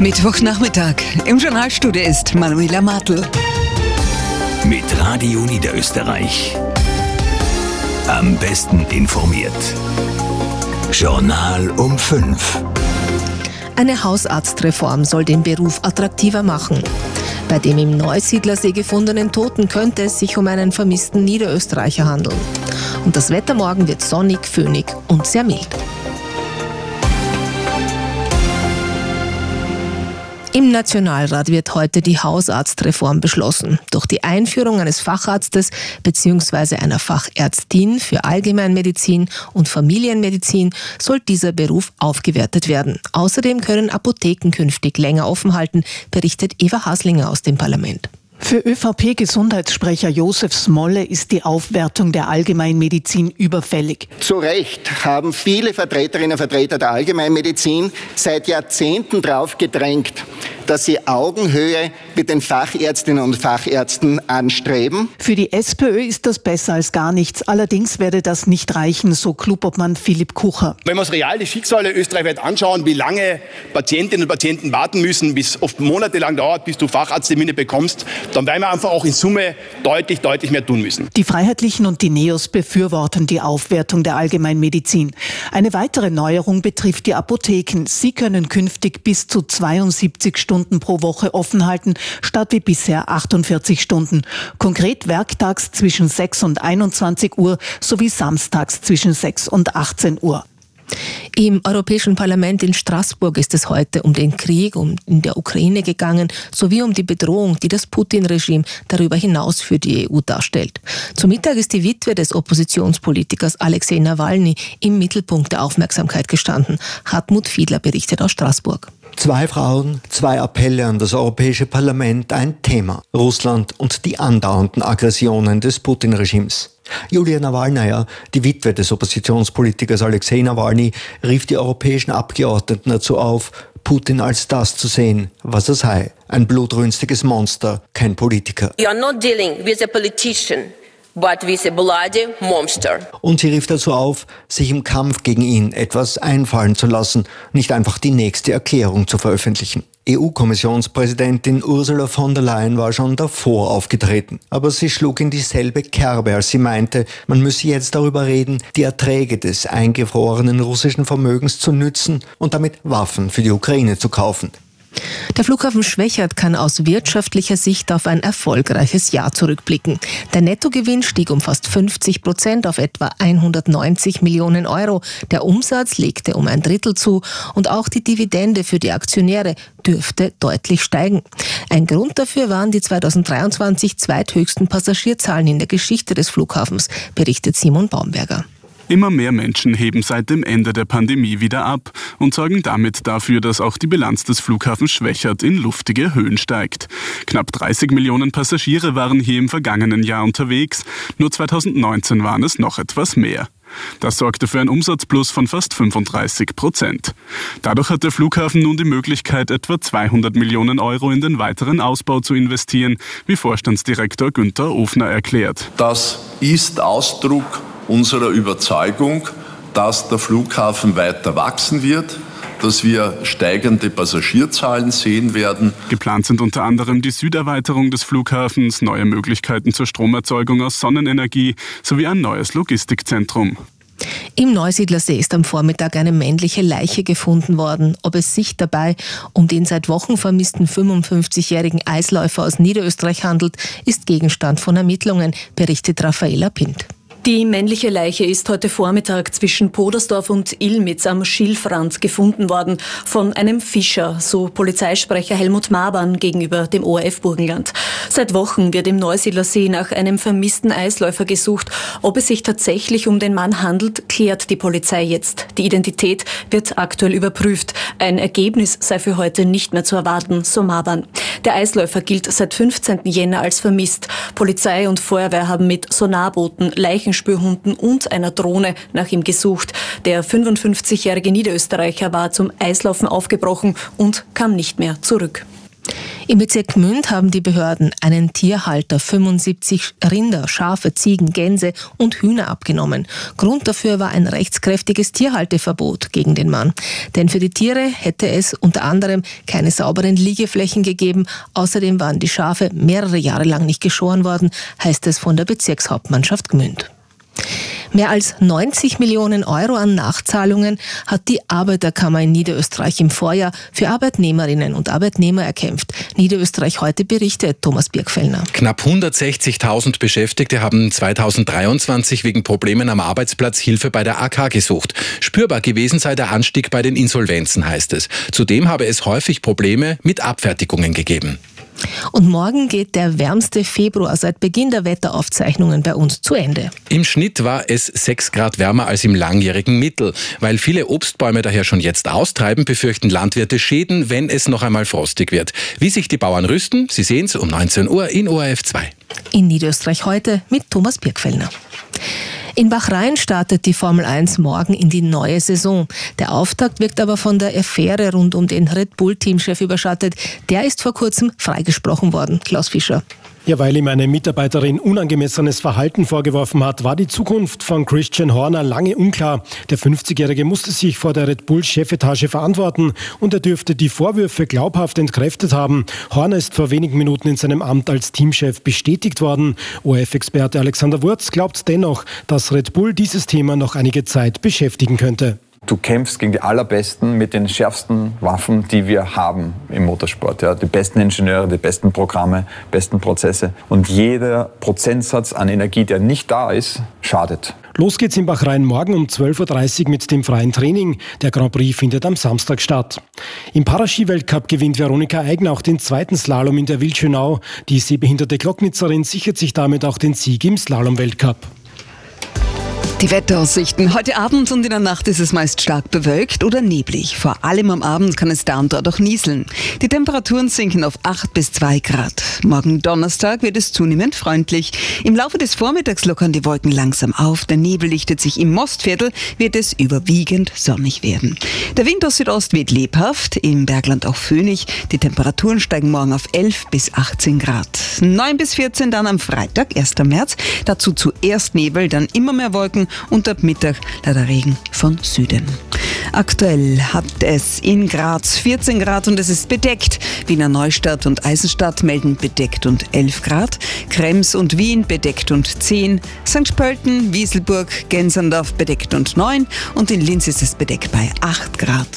Mittwochnachmittag. Im Journalstudio ist Manuela Martl. Mit Radio Niederösterreich. Am besten informiert. Journal um 5. Eine Hausarztreform soll den Beruf attraktiver machen. Bei dem im Neusiedlersee gefundenen Toten könnte es sich um einen vermissten Niederösterreicher handeln. Und das Wetter morgen wird sonnig, föhnig und sehr mild. Im Nationalrat wird heute die Hausarztreform beschlossen. Durch die Einführung eines Facharztes bzw. einer Fachärztin für Allgemeinmedizin und Familienmedizin soll dieser Beruf aufgewertet werden. Außerdem können Apotheken künftig länger offen halten, berichtet Eva Haslinger aus dem Parlament. Für ÖVP-Gesundheitssprecher Josef Smolle ist die Aufwertung der Allgemeinmedizin überfällig. Zu Recht haben viele Vertreterinnen und Vertreter der Allgemeinmedizin seit Jahrzehnten darauf gedrängt, dass sie Augenhöhe mit den Fachärztinnen und Fachärzten anstreben. Für die SPÖ ist das besser als gar nichts. Allerdings werde das nicht reichen, so Klubobmann Philipp Kucher. Wenn wir uns real die Schicksale österreichweit anschauen, wie lange Patientinnen und Patienten warten müssen, bis oft monatelang dauert, bis du Facharzttermine bekommst, dann werden wir einfach auch in Summe deutlich, deutlich mehr tun müssen. Die Freiheitlichen und die Neos befürworten die Aufwertung der Allgemeinmedizin. Eine weitere Neuerung betrifft die Apotheken. Sie können künftig bis zu 72 Stunden Stunden pro Woche offen halten, statt wie bisher 48 Stunden. Konkret werktags zwischen 6 und 21 Uhr sowie samstags zwischen 6 und 18 Uhr. Im Europäischen Parlament in Straßburg ist es heute um den Krieg in der Ukraine gegangen, sowie um die Bedrohung, die das Putin-Regime darüber hinaus für die EU darstellt. Zum Mittag ist die Witwe des Oppositionspolitikers Alexei Nawalny im Mittelpunkt der Aufmerksamkeit gestanden. Hartmut Fiedler berichtet aus Straßburg. Zwei Frauen, zwei Appelle an das Europäische Parlament, ein Thema. Russland und die andauernden Aggressionen des Putin-Regimes. Julia Nawalnaja, die Witwe des Oppositionspolitikers Alexei Nawalny, rief die europäischen Abgeordneten dazu auf, Putin als das zu sehen, was er sei. Ein blutrünstiges Monster, kein Politiker. You are not dealing with a politician but with a bloody monster. Und sie rief dazu auf, sich im Kampf gegen ihn etwas einfallen zu lassen, nicht einfach die nächste Erklärung zu veröffentlichen. EU-Kommissionspräsidentin Ursula von der Leyen war schon davor aufgetreten, aber sie schlug in dieselbe Kerbe, als sie meinte, man müsse jetzt darüber reden, die Erträge des eingefrorenen russischen Vermögens zu nützen und damit Waffen für die Ukraine zu kaufen. Der Flughafen Schwächert kann aus wirtschaftlicher Sicht auf ein erfolgreiches Jahr zurückblicken. Der Nettogewinn stieg um fast 50 Prozent auf etwa 190 Millionen Euro. Der Umsatz legte um ein Drittel zu und auch die Dividende für die Aktionäre dürfte deutlich steigen. Ein Grund dafür waren die 2023 zweithöchsten Passagierzahlen in der Geschichte des Flughafens, berichtet Simon Baumberger. Immer mehr Menschen heben seit dem Ende der Pandemie wieder ab und sorgen damit dafür, dass auch die Bilanz des Flughafens Schwächert in luftige Höhen steigt. Knapp 30 Millionen Passagiere waren hier im vergangenen Jahr unterwegs, nur 2019 waren es noch etwas mehr. Das sorgte für einen Umsatzplus von fast 35 Prozent. Dadurch hat der Flughafen nun die Möglichkeit, etwa 200 Millionen Euro in den weiteren Ausbau zu investieren, wie Vorstandsdirektor Günther Ofner erklärt. Das ist Ausdruck unserer Überzeugung, dass der Flughafen weiter wachsen wird, dass wir steigende Passagierzahlen sehen werden. Geplant sind unter anderem die Süderweiterung des Flughafens, neue Möglichkeiten zur Stromerzeugung aus Sonnenenergie sowie ein neues Logistikzentrum. Im Neusiedlersee ist am Vormittag eine männliche Leiche gefunden worden. Ob es sich dabei um den seit Wochen vermissten 55-jährigen Eisläufer aus Niederösterreich handelt, ist Gegenstand von Ermittlungen, berichtet Raffaela Pint. Die männliche Leiche ist heute Vormittag zwischen Podersdorf und Ilmitz am Schilfrand gefunden worden von einem Fischer, so Polizeisprecher Helmut Mabern gegenüber dem ORF Burgenland. Seit Wochen wird im Neusiedlersee nach einem vermissten Eisläufer gesucht. Ob es sich tatsächlich um den Mann handelt, klärt die Polizei jetzt. Die Identität wird aktuell überprüft. Ein Ergebnis sei für heute nicht mehr zu erwarten, so Mabern. Der Eisläufer gilt seit 15. Jänner als vermisst. Polizei und Feuerwehr haben mit Sonarbooten, Leichenspürhunden und einer Drohne nach ihm gesucht. Der 55-jährige Niederösterreicher war zum Eislaufen aufgebrochen und kam nicht mehr zurück. Im Bezirk Gmünd haben die Behörden einen Tierhalter 75 Rinder, Schafe, Ziegen, Gänse und Hühner abgenommen. Grund dafür war ein rechtskräftiges Tierhalteverbot gegen den Mann. Denn für die Tiere hätte es unter anderem keine sauberen Liegeflächen gegeben. Außerdem waren die Schafe mehrere Jahre lang nicht geschoren worden, heißt es von der Bezirkshauptmannschaft Gmünd. Mehr als 90 Millionen Euro an Nachzahlungen hat die Arbeiterkammer in Niederösterreich im Vorjahr für Arbeitnehmerinnen und Arbeitnehmer erkämpft. Niederösterreich heute berichtet Thomas Birgfellner. Knapp 160.000 Beschäftigte haben 2023 wegen Problemen am Arbeitsplatz Hilfe bei der AK gesucht. Spürbar gewesen sei der Anstieg bei den Insolvenzen, heißt es. Zudem habe es häufig Probleme mit Abfertigungen gegeben. Und morgen geht der wärmste Februar seit Beginn der Wetteraufzeichnungen bei uns zu Ende. Im Schnitt war es 6 Grad wärmer als im langjährigen Mittel. Weil viele Obstbäume daher schon jetzt austreiben, befürchten Landwirte Schäden, wenn es noch einmal frostig wird. Wie sich die Bauern rüsten, Sie sehen es um 19 Uhr in ORF 2. In Niederösterreich heute mit Thomas Birkfellner. In Bahrain startet die Formel 1 morgen in die neue Saison. Der Auftakt wirkt aber von der Affäre rund um den Red Bull-Teamchef überschattet. Der ist vor kurzem freigesprochen worden. Klaus Fischer. Ja, weil ihm eine Mitarbeiterin unangemessenes Verhalten vorgeworfen hat, war die Zukunft von Christian Horner lange unklar. Der 50-Jährige musste sich vor der Red Bull-Chefetage verantworten und er dürfte die Vorwürfe glaubhaft entkräftet haben. Horner ist vor wenigen Minuten in seinem Amt als Teamchef bestätigt worden. ORF-Experte Alexander Wurz glaubt dennoch, dass Red Bull dieses Thema noch einige Zeit beschäftigen könnte. Du kämpfst gegen die allerbesten mit den schärfsten Waffen, die wir haben im Motorsport. Ja. Die besten Ingenieure, die besten Programme, besten Prozesse. Und jeder Prozentsatz an Energie, der nicht da ist, schadet. Los geht's in Bachrhein morgen um 12.30 Uhr mit dem freien Training. Der Grand Prix findet am Samstag statt. Im Paraski-Weltcup gewinnt Veronika Eigner auch den zweiten Slalom in der Wildschönau. Die sehbehinderte Glocknitzerin sichert sich damit auch den Sieg im Slalom-Weltcup. Die Wetteraussichten. Heute Abend und in der Nacht ist es meist stark bewölkt oder neblig. Vor allem am Abend kann es da und dort auch nieseln. Die Temperaturen sinken auf 8 bis 2 Grad. Morgen Donnerstag wird es zunehmend freundlich. Im Laufe des Vormittags lockern die Wolken langsam auf. Der Nebel lichtet sich im Mostviertel, wird es überwiegend sonnig werden. Der Wind aus Südost weht lebhaft, im Bergland auch föhnig. Die Temperaturen steigen morgen auf 11 bis 18 Grad. 9 bis 14 dann am Freitag, 1. März. Dazu zuerst Nebel, dann immer mehr Wolken und ab Mittag leider Regen von Süden. Aktuell hat es in Graz 14 Grad und es ist bedeckt. Wiener Neustadt und Eisenstadt melden bedeckt und 11 Grad. Krems und Wien bedeckt und 10. St. Pölten, Wieselburg, Gensandorf bedeckt und 9. Und in Linz ist es bedeckt bei 8 Grad.